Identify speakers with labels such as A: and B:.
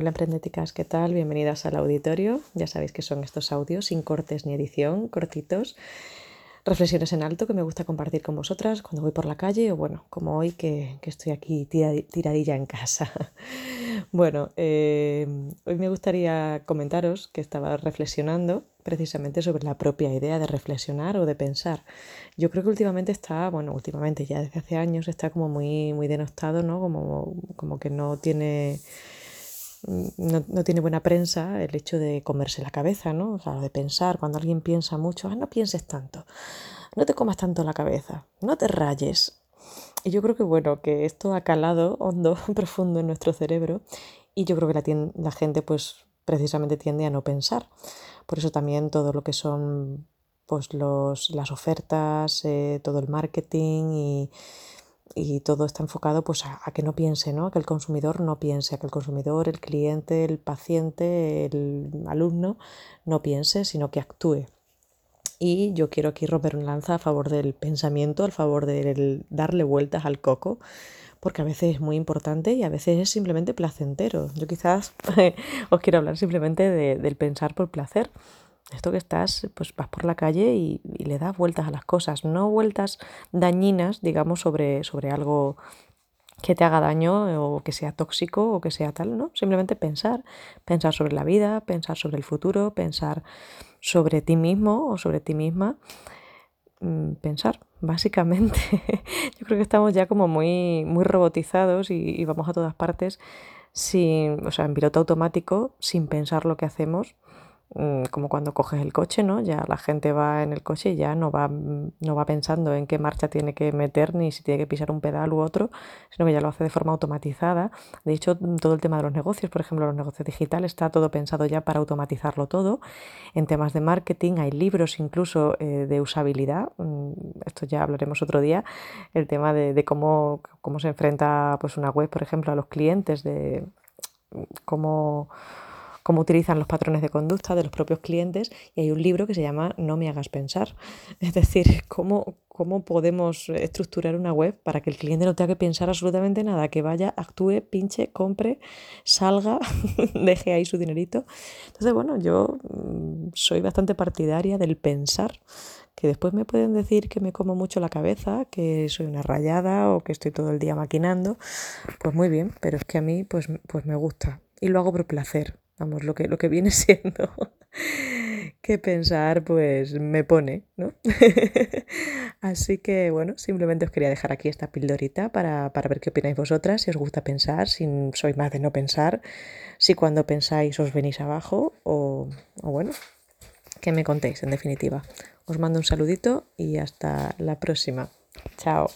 A: Hola emprendeticas, ¿qué tal? Bienvenidas al auditorio. Ya sabéis que son estos audios sin cortes ni edición, cortitos. Reflexiones en alto que me gusta compartir con vosotras cuando voy por la calle o bueno, como hoy que, estoy aquí tiradilla en casa. bueno, eh, hoy me gustaría comentaros que estaba reflexionando precisamente sobre la propia idea de reflexionar o de pensar. Yo creo que últimamente está, bueno, últimamente ya desde hace años está como muy, muy denostado, ¿no? Como, como que no tiene no, no, tiene buena prensa el hecho de comerse la cabeza, ¿no? O sea, de pensar, cuando alguien piensa mucho, ah, no pienses tanto, no te comas tanto la cabeza, no te rayes. Y yo creo que, bueno, que esto ha calado hondo, profundo en nuestro cerebro y yo creo que la, la gente, pues, precisamente tiende a no pensar. Por eso también todo lo que son, pues, los, las ofertas, eh, todo el marketing y y todo está enfocado pues a, que no piense, ¿no? A que el consumidor no piense, a que el consumidor, el cliente, el paciente, el alumno no piense, sino que actúe. Y yo quiero aquí romper un lanza a favor del pensamiento, a favor de darle vueltas al coco, porque a veces es muy importante y a veces es simplemente placentero. Yo quizás os quiero hablar simplemente del pensar por placer. Esto que estás, pues vas por la calle y, le das vueltas a las cosas, no vueltas dañinas, digamos, sobre, sobre algo que te haga daño o que sea tóxico o que sea tal, ¿no? Simplemente pensar, pensar sobre la vida, pensar sobre el futuro, pensar sobre ti mismo o sobre ti misma, mm, pensar, básicamente. Yo creo que estamos ya como muy, muy robotizados y, y vamos a todas partes sin, o sea, en piloto automático, sin pensar lo que hacemos como cuando coges el coche, ¿no? Ya la gente va en el coche y ya no va, mm, no va pensando en qué marcha tiene que meter ni si tiene que pisar un pedal u otro, sino que ya lo hace de forma automatizada. De hecho, mm, todo el tema de los negocios, por ejemplo, los negocios digitales, está todo pensado ya para automatizarlo todo. En temas de marketing hay libros incluso eh, de usabilidad, esto ya hablaremos otro día, el tema de, de cómo, cómo se enfrenta pues, una web, por ejemplo, a los clientes, de cómo cómo utilizan los patrones de conducta de los propios clientes y hay un libro que se llama No me hagas pensar. Es decir, cómo, cómo podemos estructurar una web para que el cliente no tenga que pensar absolutamente nada, que vaya, actúe, pinche, compre, salga, deje ahí su dinerito. Entonces, bueno, yo mm, soy bastante partidaria del pensar que después me pueden decir que me como mucho la cabeza, que soy una rayada o que estoy todo el día maquinando, pues muy bien, pero es que a mí pues, pues me gusta y lo hago por placer. Vamos, lo que, lo que viene siendo que pensar, pues me pone, ¿no? Así que bueno, simplemente os quería dejar aquí esta pildorita para, para, ver qué opináis vosotras, si os gusta pensar, si sois más de no pensar, si cuando pensáis os venís abajo o, o bueno, que me contéis en definitiva. Os mando un saludito y hasta la próxima. Chao.